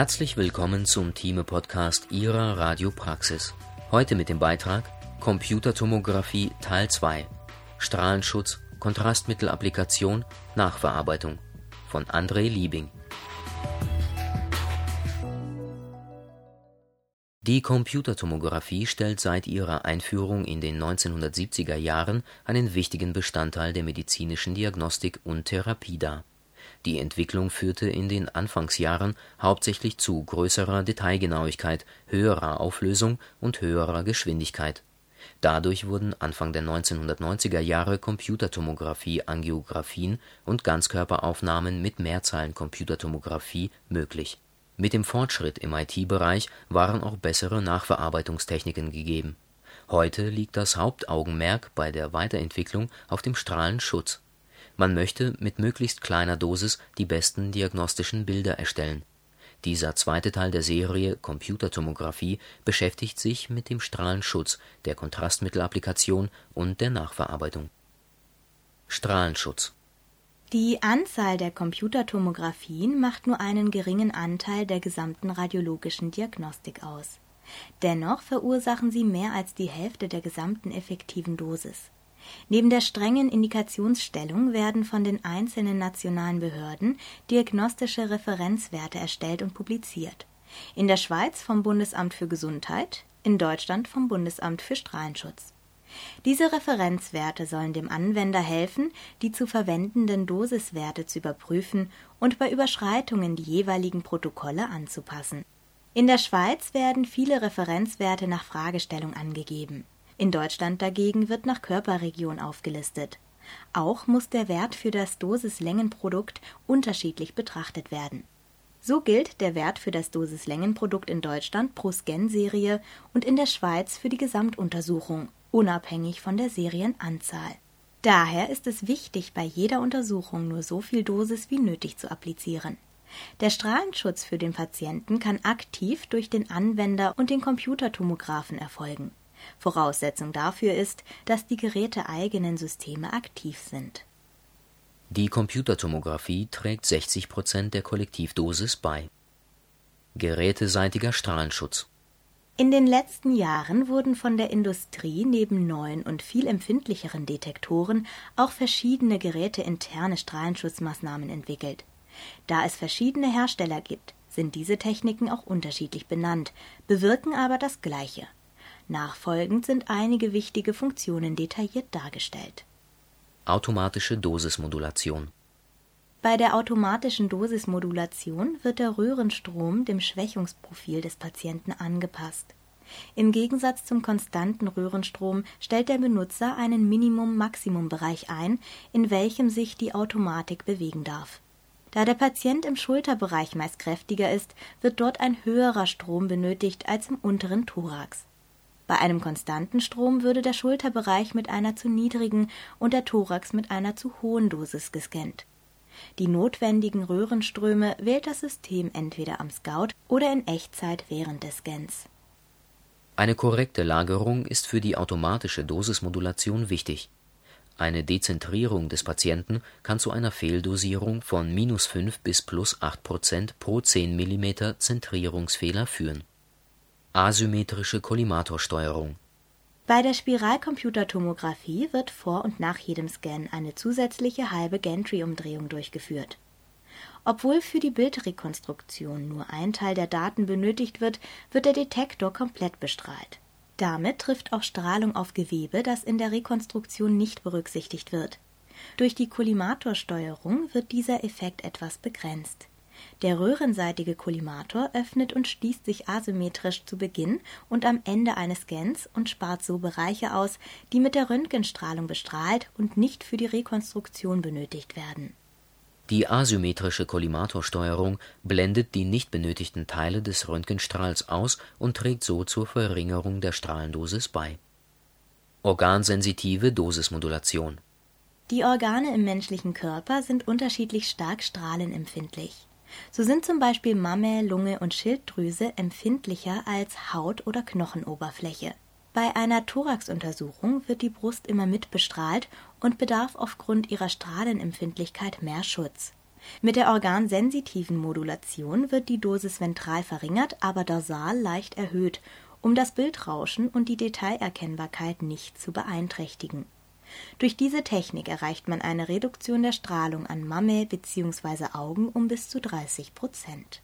Herzlich willkommen zum Thieme-Podcast Ihrer Radiopraxis. Heute mit dem Beitrag Computertomographie Teil 2 Strahlenschutz, Kontrastmittelapplikation, Nachverarbeitung von André Liebing. Die Computertomographie stellt seit ihrer Einführung in den 1970er Jahren einen wichtigen Bestandteil der medizinischen Diagnostik und Therapie dar die Entwicklung führte in den Anfangsjahren hauptsächlich zu größerer Detailgenauigkeit, höherer Auflösung und höherer Geschwindigkeit. Dadurch wurden Anfang der 1990er Jahre Computertomographie-Angiografien und Ganzkörperaufnahmen mit Mehrzahlen-Computertomographie möglich. Mit dem Fortschritt im IT-Bereich waren auch bessere Nachverarbeitungstechniken gegeben. Heute liegt das Hauptaugenmerk bei der Weiterentwicklung auf dem Strahlenschutz man möchte mit möglichst kleiner Dosis die besten diagnostischen Bilder erstellen. Dieser zweite Teil der Serie Computertomographie beschäftigt sich mit dem Strahlenschutz, der Kontrastmittelapplikation und der Nachverarbeitung. Strahlenschutz Die Anzahl der Computertomographien macht nur einen geringen Anteil der gesamten radiologischen Diagnostik aus. Dennoch verursachen sie mehr als die Hälfte der gesamten effektiven Dosis Neben der strengen Indikationsstellung werden von den einzelnen nationalen Behörden diagnostische Referenzwerte erstellt und publiziert, in der Schweiz vom Bundesamt für Gesundheit, in Deutschland vom Bundesamt für Strahlenschutz. Diese Referenzwerte sollen dem Anwender helfen, die zu verwendenden Dosiswerte zu überprüfen und bei Überschreitungen die jeweiligen Protokolle anzupassen. In der Schweiz werden viele Referenzwerte nach Fragestellung angegeben in Deutschland dagegen wird nach Körperregion aufgelistet. Auch muss der Wert für das Dosislängenprodukt unterschiedlich betrachtet werden. So gilt der Wert für das Dosislängenprodukt in Deutschland pro Scan-Serie und in der Schweiz für die Gesamtuntersuchung, unabhängig von der Serienanzahl. Daher ist es wichtig, bei jeder Untersuchung nur so viel Dosis wie nötig zu applizieren. Der Strahlenschutz für den Patienten kann aktiv durch den Anwender und den Computertomographen erfolgen. Voraussetzung dafür ist, dass die geräteeigenen Systeme aktiv sind. Die Computertomographie trägt 60 Prozent der Kollektivdosis bei. Geräteseitiger Strahlenschutz in den letzten Jahren wurden von der Industrie neben neuen und viel empfindlicheren Detektoren auch verschiedene geräteinterne Strahlenschutzmaßnahmen entwickelt. Da es verschiedene Hersteller gibt, sind diese Techniken auch unterschiedlich benannt, bewirken aber das Gleiche. Nachfolgend sind einige wichtige Funktionen detailliert dargestellt. Automatische Dosismodulation Bei der automatischen Dosismodulation wird der Röhrenstrom dem Schwächungsprofil des Patienten angepasst. Im Gegensatz zum konstanten Röhrenstrom stellt der Benutzer einen Minimum-Maximum-Bereich ein, in welchem sich die Automatik bewegen darf. Da der Patient im Schulterbereich meist kräftiger ist, wird dort ein höherer Strom benötigt als im unteren Thorax. Bei einem konstanten Strom würde der Schulterbereich mit einer zu niedrigen und der Thorax mit einer zu hohen Dosis gescannt. Die notwendigen Röhrenströme wählt das System entweder am Scout oder in Echtzeit während des Scans. Eine korrekte Lagerung ist für die automatische Dosismodulation wichtig. Eine Dezentrierung des Patienten kann zu einer Fehldosierung von minus 5 bis plus 8 Prozent pro 10 mm Zentrierungsfehler führen Asymmetrische Kollimatorsteuerung Bei der Spiralcomputertomographie wird vor und nach jedem Scan eine zusätzliche halbe Gantry-Umdrehung durchgeführt. Obwohl für die Bildrekonstruktion nur ein Teil der Daten benötigt wird, wird der Detektor komplett bestrahlt. Damit trifft auch Strahlung auf Gewebe, das in der Rekonstruktion nicht berücksichtigt wird. Durch die Kollimatorsteuerung wird dieser Effekt etwas begrenzt der röhrenseitige Kollimator öffnet und schließt sich asymmetrisch zu Beginn und am Ende eines Scans und spart so Bereiche aus, die mit der Röntgenstrahlung bestrahlt und nicht für die Rekonstruktion benötigt werden. Die asymmetrische Kollimatorsteuerung blendet die nicht benötigten Teile des Röntgenstrahls aus und trägt so zur Verringerung der Strahlendosis bei. Organsensitive Dosismodulation Die Organe im menschlichen Körper sind unterschiedlich stark strahlenempfindlich so sind zum Beispiel Mammä, Lunge und Schilddrüse empfindlicher als Haut oder Knochenoberfläche. Bei einer Thoraxuntersuchung wird die Brust immer mit bestrahlt und bedarf aufgrund ihrer Strahlenempfindlichkeit mehr Schutz. Mit der organsensitiven Modulation wird die Dosis ventral verringert, aber dorsal leicht erhöht, um das Bildrauschen und die Detailerkennbarkeit nicht zu beeinträchtigen. Durch diese Technik erreicht man eine Reduktion der Strahlung an Mamme bzw. Augen um bis zu 30 Prozent.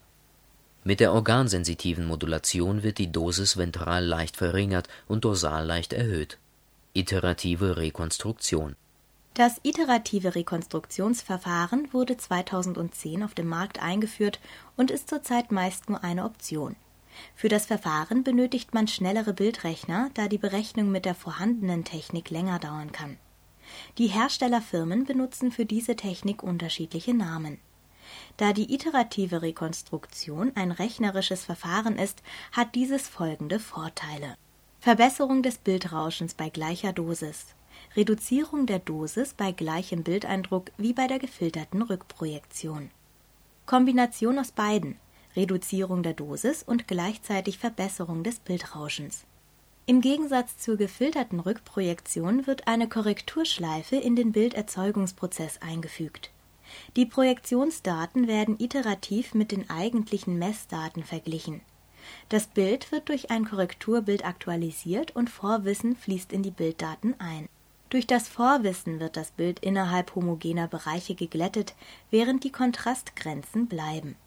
Mit der organsensitiven Modulation wird die Dosis ventral leicht verringert und dorsal leicht erhöht. Iterative Rekonstruktion Das iterative Rekonstruktionsverfahren wurde 2010 auf dem Markt eingeführt und ist zurzeit meist nur eine Option. Für das Verfahren benötigt man schnellere Bildrechner, da die Berechnung mit der vorhandenen Technik länger dauern kann. Die Herstellerfirmen benutzen für diese Technik unterschiedliche Namen. Da die iterative Rekonstruktion ein rechnerisches Verfahren ist, hat dieses folgende Vorteile: Verbesserung des Bildrauschens bei gleicher Dosis, Reduzierung der Dosis bei gleichem Bildeindruck wie bei der gefilterten Rückprojektion. Kombination aus beiden Reduzierung der Dosis und gleichzeitig Verbesserung des Bildrauschens. Im Gegensatz zur gefilterten Rückprojektion wird eine Korrekturschleife in den Bilderzeugungsprozess eingefügt. Die Projektionsdaten werden iterativ mit den eigentlichen Messdaten verglichen. Das Bild wird durch ein Korrekturbild aktualisiert und Vorwissen fließt in die Bilddaten ein. Durch das Vorwissen wird das Bild innerhalb homogener Bereiche geglättet, während die Kontrastgrenzen bleiben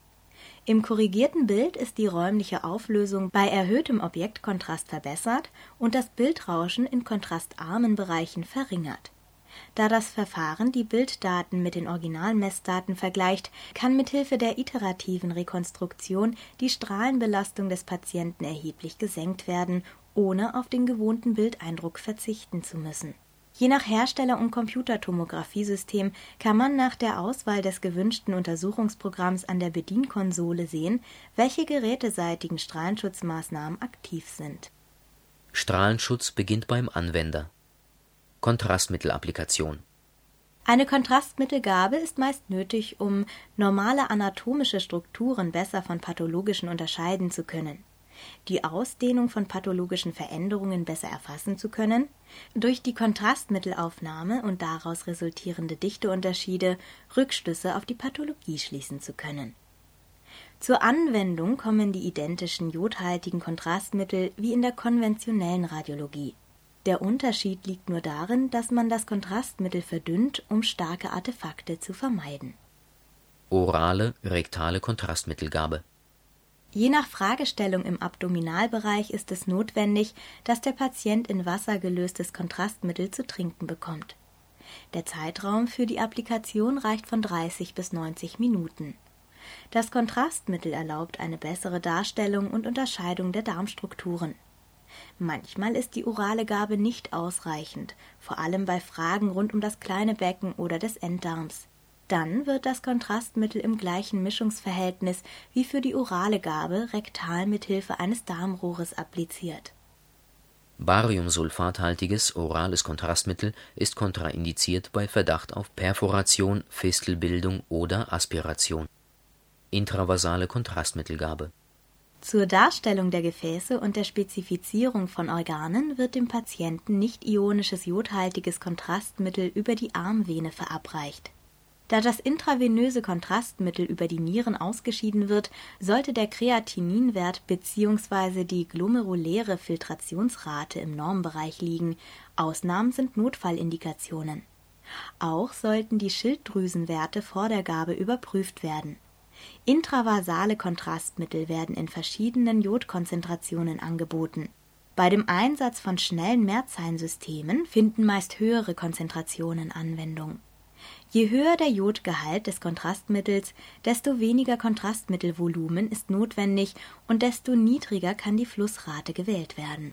im korrigierten Bild ist die räumliche Auflösung bei erhöhtem Objektkontrast verbessert und das Bildrauschen in kontrastarmen Bereichen verringert. Da das Verfahren die Bilddaten mit den Originalmessdaten vergleicht, kann mithilfe der iterativen Rekonstruktion die Strahlenbelastung des Patienten erheblich gesenkt werden, ohne auf den gewohnten Bildeindruck verzichten zu müssen Je nach Hersteller und Computertomographiesystem kann man nach der Auswahl des gewünschten Untersuchungsprogramms an der Bedienkonsole sehen, welche geräteseitigen Strahlenschutzmaßnahmen aktiv sind. Strahlenschutz beginnt beim Anwender. Kontrastmittelapplikation Eine Kontrastmittelgabe ist meist nötig, um normale anatomische Strukturen besser von pathologischen unterscheiden zu können die Ausdehnung von pathologischen Veränderungen besser erfassen zu können, durch die Kontrastmittelaufnahme und daraus resultierende Dichteunterschiede Rückschlüsse auf die Pathologie schließen zu können. Zur Anwendung kommen die identischen jodhaltigen Kontrastmittel wie in der konventionellen Radiologie. Der Unterschied liegt nur darin, dass man das Kontrastmittel verdünnt, um starke Artefakte zu vermeiden. Orale rektale Kontrastmittelgabe Je nach Fragestellung im Abdominalbereich ist es notwendig, dass der Patient in Wasser gelöstes Kontrastmittel zu trinken bekommt. Der Zeitraum für die Applikation reicht von 30 bis 90 Minuten. Das Kontrastmittel erlaubt eine bessere Darstellung und Unterscheidung der Darmstrukturen. Manchmal ist die orale Gabe nicht ausreichend, vor allem bei Fragen rund um das kleine Becken oder des Enddarms. Dann wird das Kontrastmittel im gleichen Mischungsverhältnis wie für die orale Gabe rektal mit Hilfe eines Darmrohres appliziert. Bariumsulfathaltiges orales Kontrastmittel ist kontraindiziert bei Verdacht auf Perforation, Fistelbildung oder Aspiration. Intravasale Kontrastmittelgabe Zur Darstellung der Gefäße und der Spezifizierung von Organen wird dem Patienten nicht-ionisches jodhaltiges Kontrastmittel über die Armvene verabreicht da das intravenöse Kontrastmittel über die Nieren ausgeschieden wird, sollte der Kreatininwert bzw. die glomeruläre Filtrationsrate im Normbereich liegen, Ausnahmen sind Notfallindikationen. Auch sollten die Schilddrüsenwerte vor der Gabe überprüft werden. Intravasale Kontrastmittel werden in verschiedenen Jodkonzentrationen angeboten. Bei dem Einsatz von schnellen Mehrzeilensystemen finden meist höhere Konzentrationen Anwendung Je höher der Jodgehalt des Kontrastmittels, desto weniger Kontrastmittelvolumen ist notwendig und desto niedriger kann die Flussrate gewählt werden.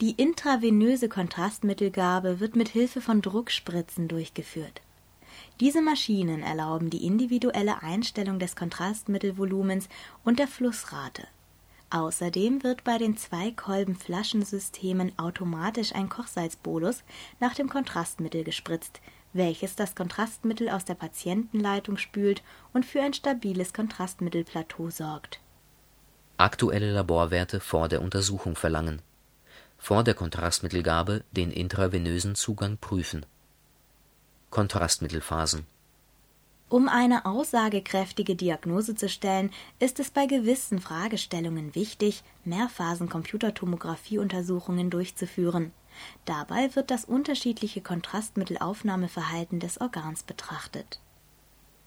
Die intravenöse Kontrastmittelgabe wird mit Hilfe von Druckspritzen durchgeführt. Diese Maschinen erlauben die individuelle Einstellung des Kontrastmittelvolumens und der Flussrate. Außerdem wird bei den Zwei-Kolben-Flaschensystemen automatisch ein Kochsalzbolus nach dem Kontrastmittel gespritzt welches das Kontrastmittel aus der Patientenleitung spült und für ein stabiles Kontrastmittelplateau sorgt. Aktuelle Laborwerte vor der Untersuchung verlangen. Vor der Kontrastmittelgabe den intravenösen Zugang prüfen. Kontrastmittelphasen Um eine aussagekräftige Diagnose zu stellen, ist es bei gewissen Fragestellungen wichtig, Mehrphasen-Computertomographie-Untersuchungen durchzuführen. Dabei wird das unterschiedliche Kontrastmittelaufnahmeverhalten des Organs betrachtet.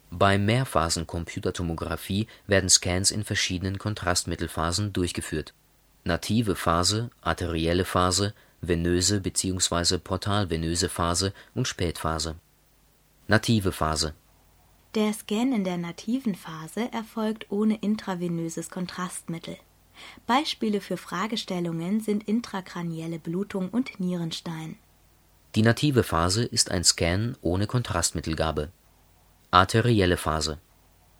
Bei Mehrphasen-Computertomographie werden Scans in verschiedenen Kontrastmittelphasen durchgeführt: native Phase, arterielle Phase, venöse bzw. portalvenöse Phase und Spätphase. Native Phase der Scan in der nativen Phase erfolgt ohne intravenöses Kontrastmittel. Beispiele für Fragestellungen sind intrakranielle Blutung und Nierenstein. Die native Phase ist ein Scan ohne Kontrastmittelgabe. Arterielle Phase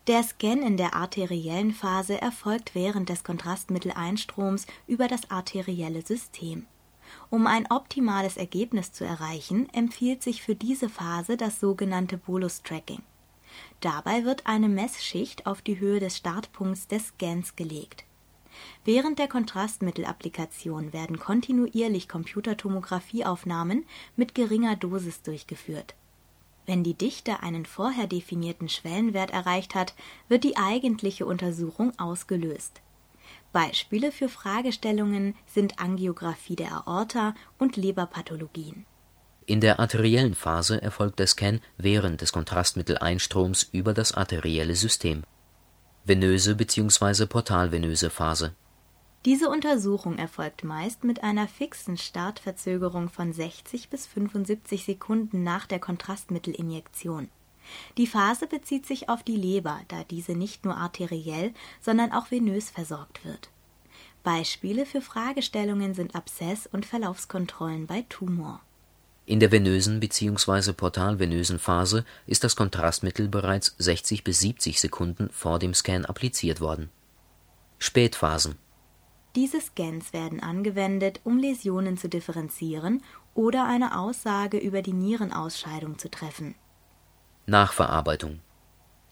Der Scan in der arteriellen Phase erfolgt während des Kontrastmitteleinstroms über das arterielle System. Um ein optimales Ergebnis zu erreichen, empfiehlt sich für diese Phase das sogenannte Bolus-Tracking Dabei wird eine Messschicht auf die Höhe des Startpunkts des Scans gelegt. Während der Kontrastmittelapplikation werden kontinuierlich Computertomographieaufnahmen mit geringer Dosis durchgeführt. Wenn die Dichte einen vorher definierten Schwellenwert erreicht hat, wird die eigentliche Untersuchung ausgelöst. Beispiele für Fragestellungen sind Angiografie der Aorta und Leberpathologien in der arteriellen Phase erfolgt der Scan während des Kontrastmitteleistroms über das arterielle System. Venöse bzw. portalvenöse Phase Diese Untersuchung erfolgt meist mit einer fixen Startverzögerung von 60 bis 75 Sekunden nach der Kontrastmittelinjektion. Die Phase bezieht sich auf die Leber, da diese nicht nur arteriell, sondern auch venös versorgt wird. Beispiele für Fragestellungen sind Abszess und Verlaufskontrollen bei Tumor in der venösen bzw. portalvenösen Phase ist das Kontrastmittel bereits 60 bis 70 Sekunden vor dem Scan appliziert worden. Spätphasen Diese Scans werden angewendet, um Läsionen zu differenzieren oder eine Aussage über die Nierenausscheidung zu treffen. Nachverarbeitung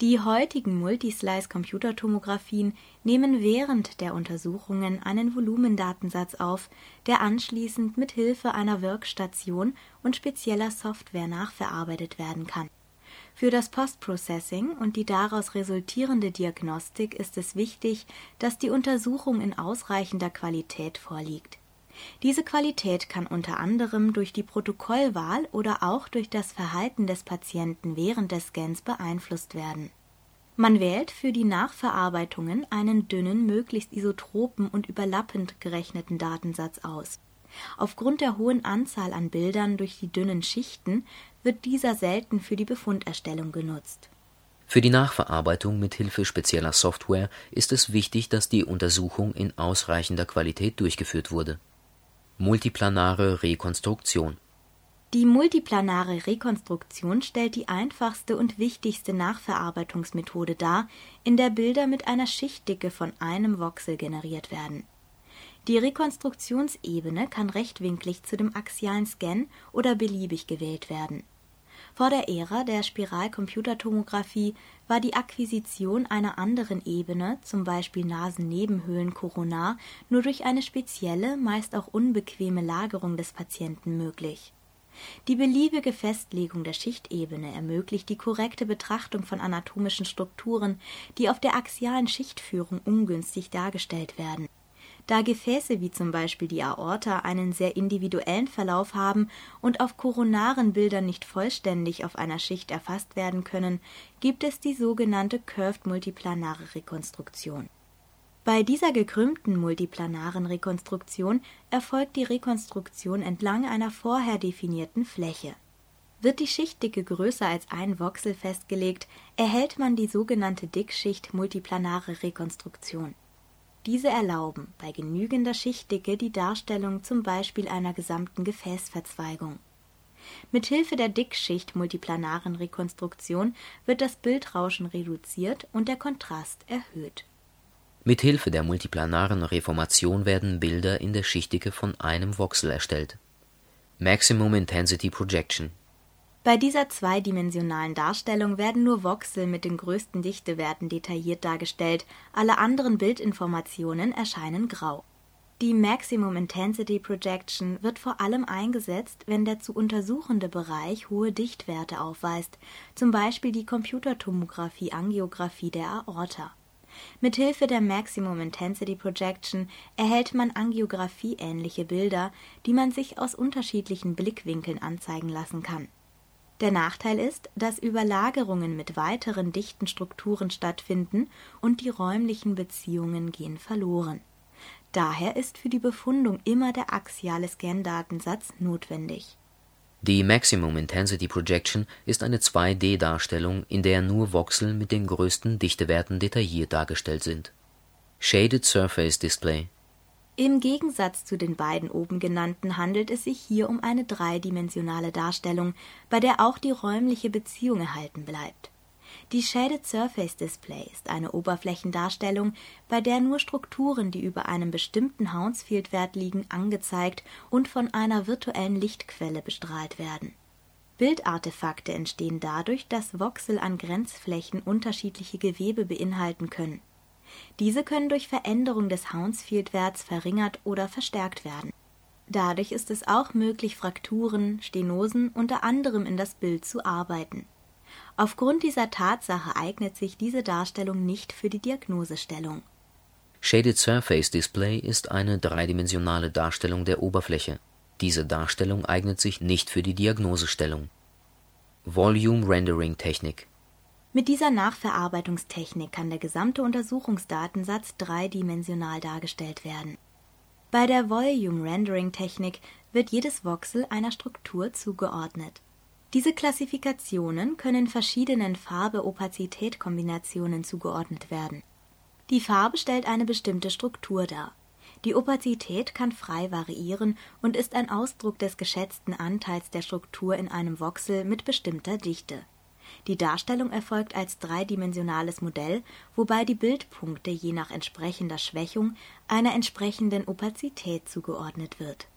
die heutigen Multislice-Computertomographien nehmen während der Untersuchungen einen Volumendatensatz auf, der anschließend mit Hilfe einer Workstation und spezieller Software nachverarbeitet werden kann. Für das Postprocessing und die daraus resultierende Diagnostik ist es wichtig, dass die Untersuchung in ausreichender Qualität vorliegt diese Qualität kann unter anderem durch die Protokollwahl oder auch durch das Verhalten des Patienten während des Scans beeinflusst werden. Man wählt für die Nachverarbeitungen einen dünnen, möglichst isotropen und überlappend gerechneten Datensatz aus. Aufgrund der hohen Anzahl an Bildern durch die dünnen Schichten wird dieser selten für die Befunderstellung genutzt. Für die Nachverarbeitung mit Hilfe spezieller Software ist es wichtig, dass die Untersuchung in ausreichender Qualität durchgeführt wurde Multiplanare Rekonstruktion Die multiplanare Rekonstruktion stellt die einfachste und wichtigste Nachverarbeitungsmethode dar, in der Bilder mit einer Schichtdicke von einem Voxel generiert werden. Die Rekonstruktionsebene kann rechtwinklig zu dem axialen Scan oder beliebig gewählt werden vor der Ära der Spiralcomputertomographie war die Akquisition einer anderen Ebene, zum Beispiel Nasennebenhöhlen koronar, nur durch eine spezielle, meist auch unbequeme Lagerung des Patienten möglich. Die beliebige Festlegung der Schichtebene ermöglicht die korrekte Betrachtung von anatomischen Strukturen, die auf der axialen Schichtführung ungünstig dargestellt werden da Gefäße wie zum Beispiel die Aorta einen sehr individuellen Verlauf haben und auf koronaren Bildern nicht vollständig auf einer Schicht erfasst werden können, gibt es die sogenannte Curved multiplanare Rekonstruktion. Bei dieser gekrümmten multiplanaren Rekonstruktion erfolgt die Rekonstruktion entlang einer vorher definierten Fläche. Wird die Schichtdicke größer als ein Voxel festgelegt, erhält man die sogenannte Dickschicht multiplanare Rekonstruktion diese erlauben bei genügender Schichtdicke die Darstellung zum Beispiel einer gesamten Gefäßverzweigung. Mit Hilfe der Dickschicht-multiplanaren Rekonstruktion wird das Bildrauschen reduziert und der Kontrast erhöht. Mit Hilfe der multiplanaren Reformation werden Bilder in der Schichtdicke von einem Voxel erstellt. Maximum Intensity Projection bei dieser zweidimensionalen Darstellung werden nur Voxel mit den größten Dichtewerten detailliert dargestellt, alle anderen Bildinformationen erscheinen grau. Die Maximum Intensity Projection wird vor allem eingesetzt, wenn der zu untersuchende Bereich hohe Dichtwerte aufweist, zum Beispiel die Computertomographie-Angiografie der Aorta. Mithilfe der Maximum Intensity Projection erhält man Angiografie-ähnliche Bilder, die man sich aus unterschiedlichen Blickwinkeln anzeigen lassen kann. Der Nachteil ist, dass Überlagerungen mit weiteren dichten Strukturen stattfinden und die räumlichen Beziehungen gehen verloren Daher ist für die Befundung immer der axiale Scan-Datensatz notwendig. Die Maximum Intensity Projection ist eine 2D-Darstellung, in der nur Voxel mit den größten Dichtewerten detailliert dargestellt sind. Shaded Surface Display Im Gegensatz zu den beiden oben genannten handelt es sich hier um eine dreidimensionale Darstellung, bei der auch die räumliche Beziehung erhalten bleibt die Shaded Surface Display ist eine Oberflächendarstellung, bei der nur Strukturen, die über einem bestimmten Hounsfield-Wert liegen, angezeigt und von einer virtuellen Lichtquelle bestrahlt werden. Bildartefakte entstehen dadurch, dass Voxel an Grenzflächen unterschiedliche Gewebe beinhalten können. Diese können durch Veränderung des Hounsfield-Werts verringert oder verstärkt werden. Dadurch ist es auch möglich, Frakturen, Stenosen unter anderem in das Bild zu arbeiten Aufgrund dieser Tatsache eignet sich diese Darstellung nicht für die Diagnosestellung. Shaded Surface Display ist eine dreidimensionale Darstellung der Oberfläche. Diese Darstellung eignet sich nicht für die Diagnosestellung. Volume Rendering Technik Mit dieser Nachverarbeitungstechnik kann der gesamte Untersuchungsdatensatz dreidimensional dargestellt werden. Bei der Volume Rendering Technik wird jedes Voxel einer Struktur zugeordnet diese Klassifikationen können verschiedenen Farbe-Opazität-Kombinationen zugeordnet werden. Die Farbe stellt eine bestimmte Struktur dar. Die Opazität kann frei variieren und ist ein Ausdruck des geschätzten Anteils der Struktur in einem Voxel mit bestimmter Dichte. Die Darstellung erfolgt als dreidimensionales Modell, wobei die Bildpunkte je nach entsprechender Schwächung einer entsprechenden Opazität zugeordnet wird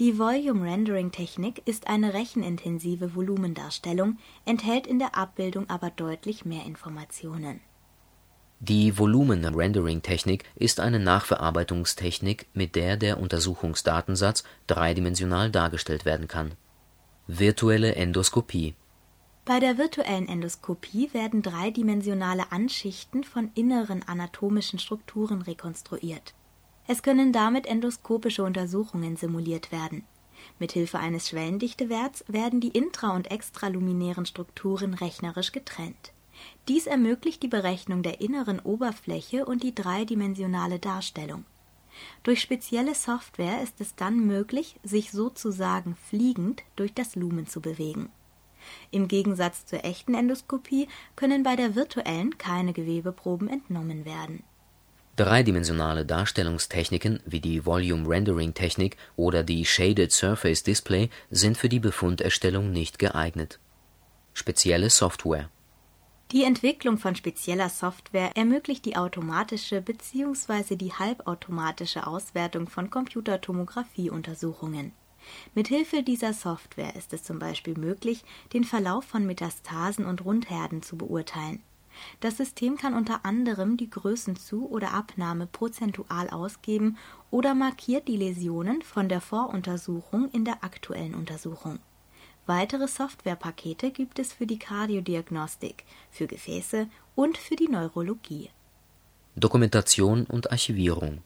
die Volume-Rendering-Technik ist eine rechenintensive Volumendarstellung, enthält in der Abbildung aber deutlich mehr Informationen. Die Volumen-Rendering-Technik ist eine Nachverarbeitungstechnik, mit der der Untersuchungsdatensatz dreidimensional dargestellt werden kann. Virtuelle Endoskopie Bei der virtuellen Endoskopie werden dreidimensionale Anschichten von inneren anatomischen Strukturen rekonstruiert es können damit endoskopische Untersuchungen simuliert werden. Mithilfe eines Schwellendichtewerts werden die intra und extraluminären Strukturen rechnerisch getrennt. Dies ermöglicht die Berechnung der inneren Oberfläche und die dreidimensionale Darstellung. Durch spezielle Software ist es dann möglich, sich sozusagen fliegend durch das Lumen zu bewegen. Im Gegensatz zur echten Endoskopie können bei der virtuellen keine Gewebeproben entnommen werden Dreidimensionale Darstellungstechniken wie die Volume-Rendering-Technik oder die Shaded Surface Display sind für die Befunderstellung nicht geeignet. Spezielle Software Die Entwicklung von spezieller Software ermöglicht die automatische bzw. die halbautomatische Auswertung von Computertomographieuntersuchungen. Mithilfe dieser Software ist es zum Beispiel möglich, den Verlauf von Metastasen und Rundherden zu beurteilen das System kann unter anderem die Größenzu oder Abnahme prozentual ausgeben oder markiert die Läsionen von der Voruntersuchung in der aktuellen Untersuchung. Weitere Softwarepakete gibt es für die Kardiodiagnostik, für Gefäße und für die Neurologie. Dokumentation und Archivierung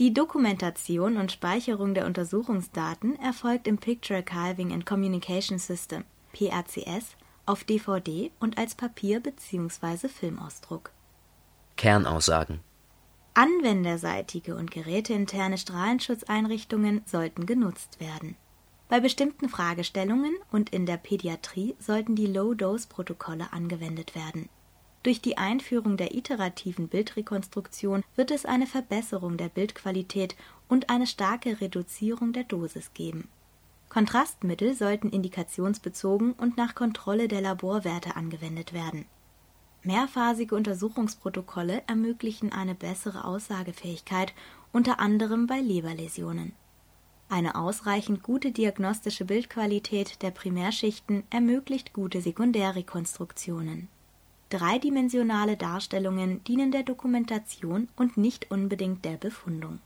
Die Dokumentation und Speicherung der Untersuchungsdaten erfolgt im Picture Archiving and Communication System (PRCS) auf DVD und als Papier bzw. Filmausdruck. Kernaussagen Anwenderseitige und geräteinterne Strahlenschutzeinrichtungen sollten genutzt werden. Bei bestimmten Fragestellungen und in der Pädiatrie sollten die Low-Dose-Protokolle angewendet werden. Durch die Einführung der iterativen Bildrekonstruktion wird es eine Verbesserung der Bildqualität und eine starke Reduzierung der Dosis geben Kontrastmittel sollten indikationsbezogen und nach Kontrolle der Laborwerte angewendet werden. Mehrphasige Untersuchungsprotokolle ermöglichen eine bessere Aussagefähigkeit, unter anderem bei Leberläsionen. Eine ausreichend gute diagnostische Bildqualität der Primärschichten ermöglicht gute Sekundärrekonstruktionen. Dreidimensionale Darstellungen dienen der Dokumentation und nicht unbedingt der Befundung